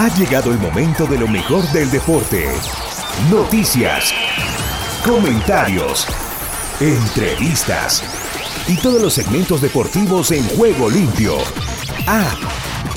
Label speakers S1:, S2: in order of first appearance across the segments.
S1: Ha llegado el momento de lo mejor del deporte. Noticias, comentarios, entrevistas y todos los segmentos deportivos en juego limpio. Ah,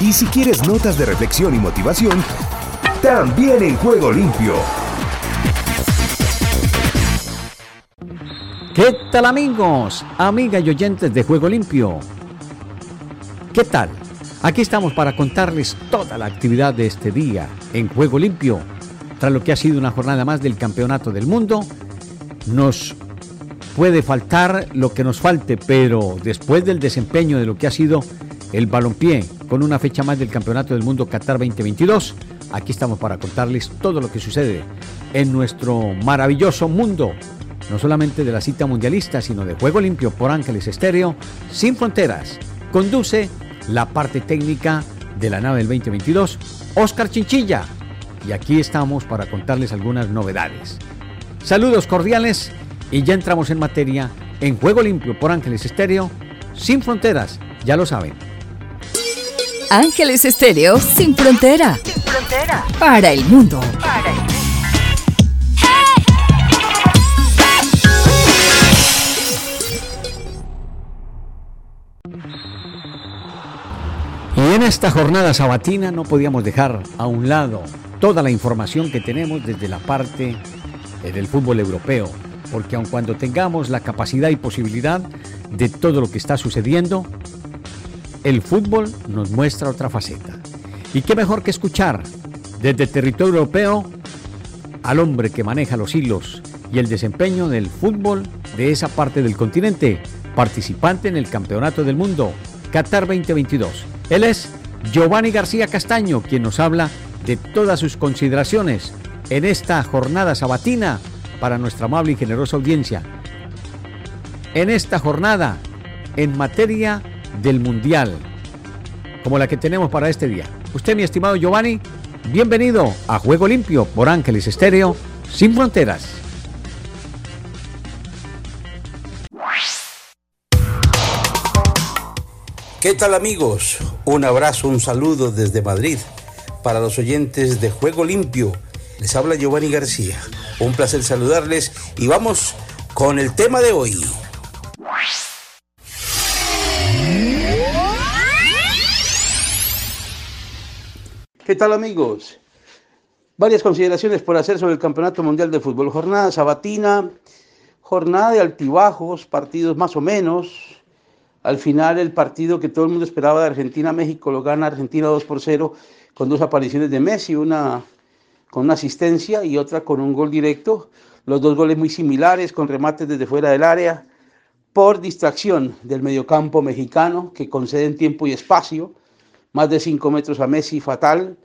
S1: y si quieres notas de reflexión y motivación, también en juego limpio.
S2: ¿Qué tal amigos, amigas y oyentes de Juego Limpio? ¿Qué tal? Aquí estamos para contarles toda la actividad de este día en Juego Limpio. Tras lo que ha sido una jornada más del Campeonato del Mundo, nos puede faltar lo que nos falte, pero después del desempeño de lo que ha sido el balompié con una fecha más del Campeonato del Mundo Qatar 2022, aquí estamos para contarles todo lo que sucede en nuestro maravilloso mundo, no solamente de la cita mundialista, sino de Juego Limpio por Ángeles Estéreo, sin fronteras. Conduce la parte técnica de la nave del 2022, Oscar Chinchilla. Y aquí estamos para contarles algunas novedades. Saludos cordiales y ya entramos en materia en Juego Limpio por Ángeles Estéreo, sin fronteras, ya lo saben.
S3: Ángeles Estéreo sin frontera. Sin frontera. Para el mundo. Para el
S2: en esta jornada sabatina no podíamos dejar a un lado toda la información que tenemos desde la parte eh, del fútbol europeo, porque aun cuando tengamos la capacidad y posibilidad de todo lo que está sucediendo, el fútbol nos muestra otra faceta. Y qué mejor que escuchar desde territorio europeo al hombre que maneja los hilos y el desempeño del fútbol de esa parte del continente, participante en el Campeonato del Mundo, Qatar 2022. Él es Giovanni García Castaño, quien nos habla de todas sus consideraciones en esta jornada sabatina para nuestra amable y generosa audiencia. En esta jornada, en materia del Mundial, como la que tenemos para este día. Usted, mi estimado Giovanni, bienvenido a Juego Limpio por Ángeles Estéreo, sin fronteras.
S4: ¿Qué tal amigos? Un abrazo, un saludo desde Madrid para los oyentes de Juego Limpio. Les habla Giovanni García. Un placer saludarles y vamos con el tema de hoy. ¿Qué tal amigos? Varias consideraciones por hacer sobre el Campeonato Mundial de Fútbol. Jornada sabatina, jornada de altibajos, partidos más o menos, al final el partido que todo el mundo esperaba de Argentina-México lo gana Argentina 2 por 0 con dos apariciones de Messi, una con una asistencia y otra con un gol directo. Los dos goles muy similares con remates desde fuera del área por distracción del mediocampo mexicano que concede tiempo y espacio. Más de 5 metros a Messi, fatal.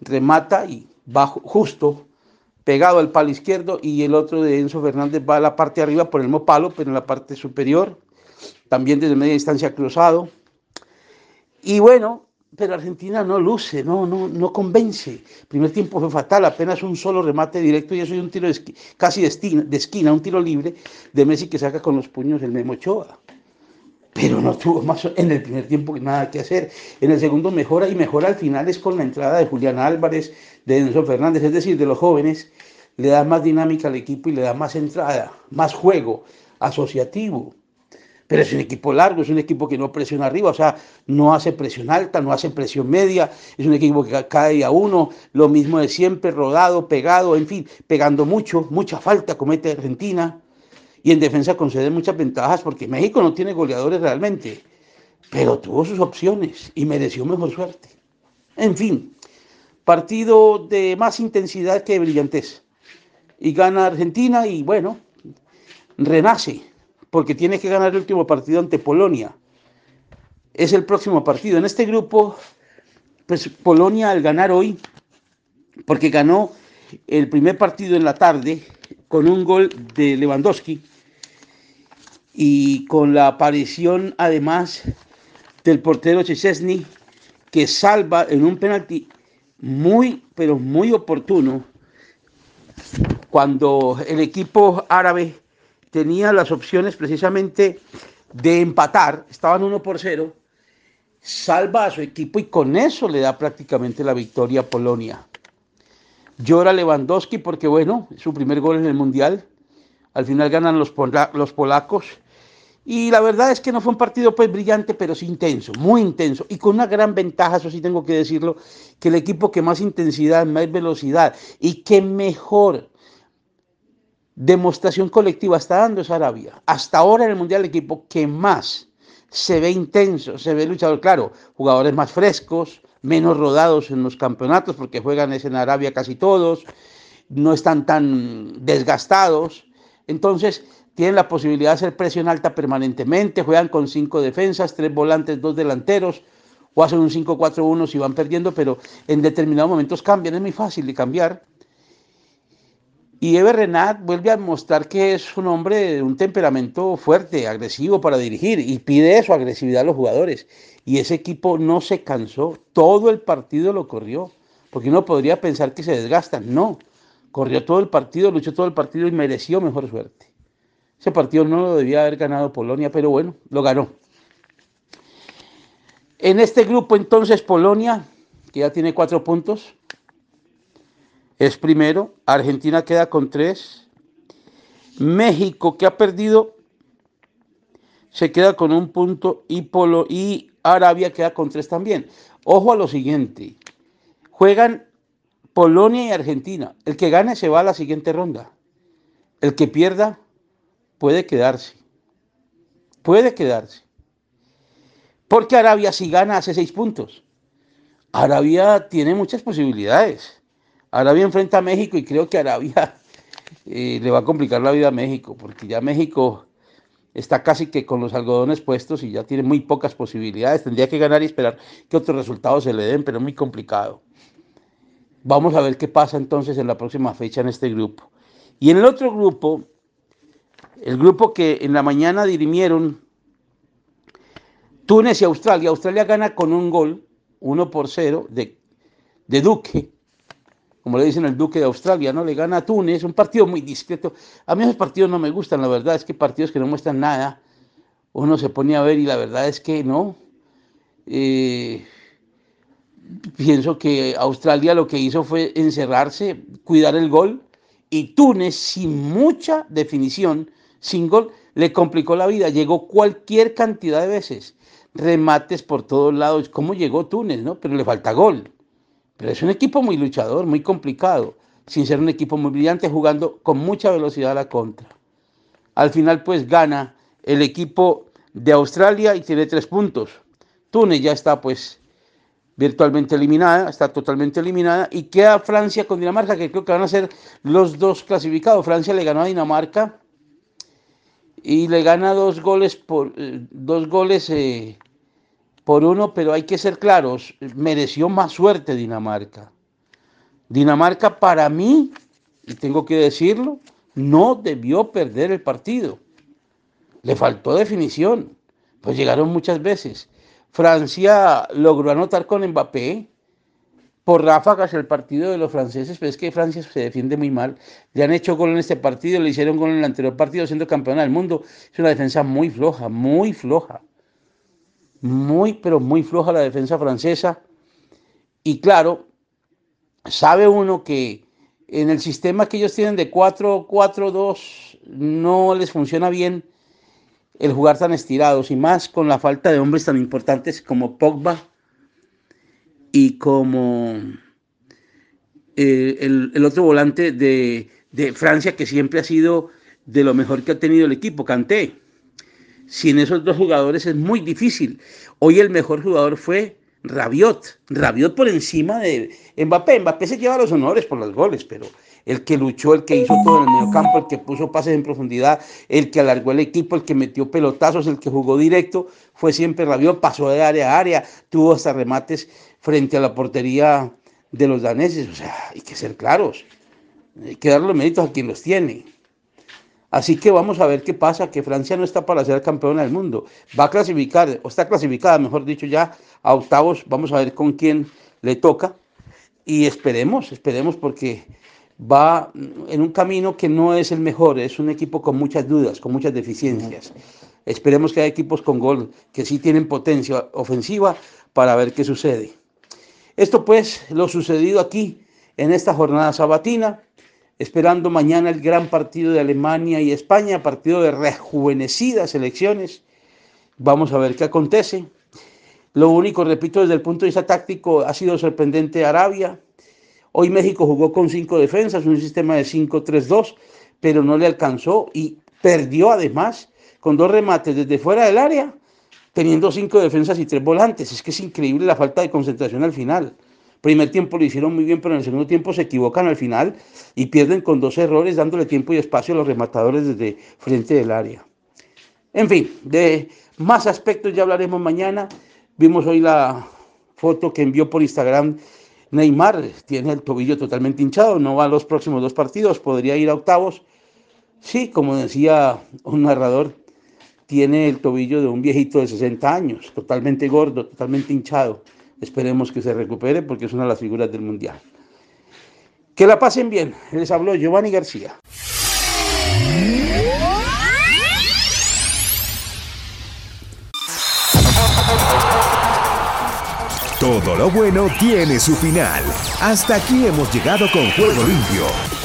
S4: Remata y bajo, justo pegado al palo izquierdo y el otro de Enzo Fernández va a la parte de arriba por el mismo palo, pero en la parte superior también desde media distancia cruzado. Y bueno, pero Argentina no luce, no, no, no convence. El primer tiempo fue fatal, apenas un solo remate directo y eso es un tiro casi de esquina, de esquina, un tiro libre de Messi que saca con los puños el Memo Ochoa. Pero no tuvo más en el primer tiempo nada que hacer. En el segundo mejora y mejora al final es con la entrada de Julián Álvarez, de Enzo Fernández, es decir, de los jóvenes, le da más dinámica al equipo y le da más entrada, más juego asociativo pero es un equipo largo, es un equipo que no presiona arriba, o sea, no hace presión alta, no hace presión media, es un equipo que cae a uno, lo mismo de siempre, rodado, pegado, en fin, pegando mucho, mucha falta comete Argentina, y en defensa concede muchas ventajas porque México no tiene goleadores realmente, pero tuvo sus opciones y mereció mejor suerte. En fin, partido de más intensidad que brillantez. Y gana Argentina y bueno, renace porque tiene que ganar el último partido ante Polonia. Es el próximo partido. En este grupo, pues Polonia al ganar hoy, porque ganó el primer partido en la tarde con un gol de Lewandowski y con la aparición además del portero Chesney que salva en un penalti muy, pero muy oportuno cuando el equipo árabe tenía las opciones precisamente de empatar, estaban 1 por 0, salva a su equipo y con eso le da prácticamente la victoria a Polonia. Llora Lewandowski porque, bueno, su primer gol en el Mundial. Al final ganan los, los polacos. Y la verdad es que no fue un partido pues brillante, pero sí intenso, muy intenso. Y con una gran ventaja, eso sí tengo que decirlo, que el equipo que más intensidad, más velocidad y que mejor demostración colectiva está dando es Arabia. Hasta ahora en el Mundial el equipo que más se ve intenso, se ve luchador, claro, jugadores más frescos, menos rodados en los campeonatos porque juegan en Arabia casi todos, no están tan desgastados. Entonces, tienen la posibilidad de hacer presión alta permanentemente, juegan con cinco defensas, tres volantes, dos delanteros, o hacen un 5-4-1 si van perdiendo, pero en determinados momentos cambian, es muy fácil de cambiar. Y Ever Renat vuelve a mostrar que es un hombre de un temperamento fuerte, agresivo para dirigir, y pide eso, agresividad a los jugadores. Y ese equipo no se cansó, todo el partido lo corrió, porque uno podría pensar que se desgastan, no, corrió todo el partido, luchó todo el partido y mereció mejor suerte. Ese partido no lo debía haber ganado Polonia, pero bueno, lo ganó. En este grupo entonces Polonia, que ya tiene cuatro puntos, es primero, Argentina queda con tres, México que ha perdido se queda con un punto. Y, Polo, y Arabia queda con tres también. Ojo a lo siguiente, juegan Polonia y Argentina, el que gane se va a la siguiente ronda, el que pierda puede quedarse, puede quedarse, porque Arabia si gana hace seis puntos, Arabia tiene muchas posibilidades. Arabia enfrenta a México y creo que Arabia eh, le va a complicar la vida a México, porque ya México está casi que con los algodones puestos y ya tiene muy pocas posibilidades. Tendría que ganar y esperar que otros resultados se le den, pero es muy complicado. Vamos a ver qué pasa entonces en la próxima fecha en este grupo. Y en el otro grupo, el grupo que en la mañana dirimieron Túnez y Australia. Australia gana con un gol, uno por cero, de, de Duque como le dicen el Duque de Australia, ¿no? Le gana a Túnez, un partido muy discreto. A mí esos partidos no me gustan, la verdad es que partidos que no muestran nada, uno se pone a ver y la verdad es que no. Eh, pienso que Australia lo que hizo fue encerrarse, cuidar el gol, y Túnez, sin mucha definición, sin gol, le complicó la vida. Llegó cualquier cantidad de veces, remates por todos lados. ¿Cómo llegó Túnez, no? Pero le falta gol. Pero es un equipo muy luchador, muy complicado, sin ser un equipo muy brillante, jugando con mucha velocidad a la contra. Al final, pues gana el equipo de Australia y tiene tres puntos. Túnez ya está, pues, virtualmente eliminada, está totalmente eliminada, y queda Francia con Dinamarca, que creo que van a ser los dos clasificados. Francia le ganó a Dinamarca y le gana dos goles por eh, dos goles. Eh, por uno, pero hay que ser claros, mereció más suerte Dinamarca. Dinamarca para mí, y tengo que decirlo, no debió perder el partido. Le faltó definición, pues llegaron muchas veces. Francia logró anotar con Mbappé por ráfagas el partido de los franceses, pero es que Francia se defiende muy mal. Le han hecho gol en este partido, le hicieron gol en el anterior partido siendo campeona del mundo. Es una defensa muy floja, muy floja muy, pero muy floja la defensa francesa. Y claro, sabe uno que en el sistema que ellos tienen de 4-4-2 no les funciona bien el jugar tan estirados y más con la falta de hombres tan importantes como Pogba y como eh, el, otro volante de, de Francia que siempre ha sido de lo mejor que ha tenido el equipo, Kanté sin esos dos jugadores es muy difícil. Hoy el mejor jugador fue Rabiot. Rabiot por encima de Mbappé. Mbappé se lleva los honores por los goles, pero el que luchó, el que hizo todo en el medio campo, el que puso pases en profundidad, el que alargó el equipo, el que metió pelotazos, el que jugó directo, fue siempre Rabiot. Pasó de área a área, tuvo hasta remates frente a la portería de los daneses. O sea, hay que ser claros. Hay que darle los méritos a quien los tiene. Así que vamos a ver qué pasa, que Francia no está para ser campeona del mundo. Va a clasificar, o está clasificada, mejor dicho, ya a octavos. Vamos a ver con quién le toca. Y esperemos, esperemos porque va en un camino que no es el mejor, es un equipo con muchas dudas, con muchas deficiencias. Esperemos que haya equipos con gol que sí tienen potencia ofensiva para ver qué sucede. Esto pues lo sucedido aquí en esta jornada sabatina, esperando mañana el gran partido de Alemania y España, partido de rejuvenecidas elecciones. Vamos a ver qué acontece. Lo único, repito, desde el punto de vista táctico, ha sido sorprendente Arabia. Hoy México jugó con cinco defensas, un sistema de 5-3-2, pero no le alcanzó y perdió además con dos remates desde fuera del área, teniendo cinco defensas y tres volantes. Es que es increíble la falta de concentración al final. Primer tiempo lo hicieron muy bien, pero en el segundo tiempo se equivocan al final y pierden con dos errores, dándole tiempo y espacio a los rematadores desde frente del área. En fin, de más aspectos ya hablaremos mañana. Vimos hoy la foto que envió por Instagram Neymar. Tiene el tobillo totalmente hinchado, no va a los próximos dos partidos, podría ir a octavos. Sí, como decía un narrador, tiene el tobillo de un viejito de 60 años, totalmente gordo, totalmente hinchado. Esperemos que se recupere porque es una de las figuras del Mundial. Que la pasen bien. Les habló Giovanni García.
S1: Todo lo bueno tiene su final. Hasta aquí hemos llegado con Juego Limpio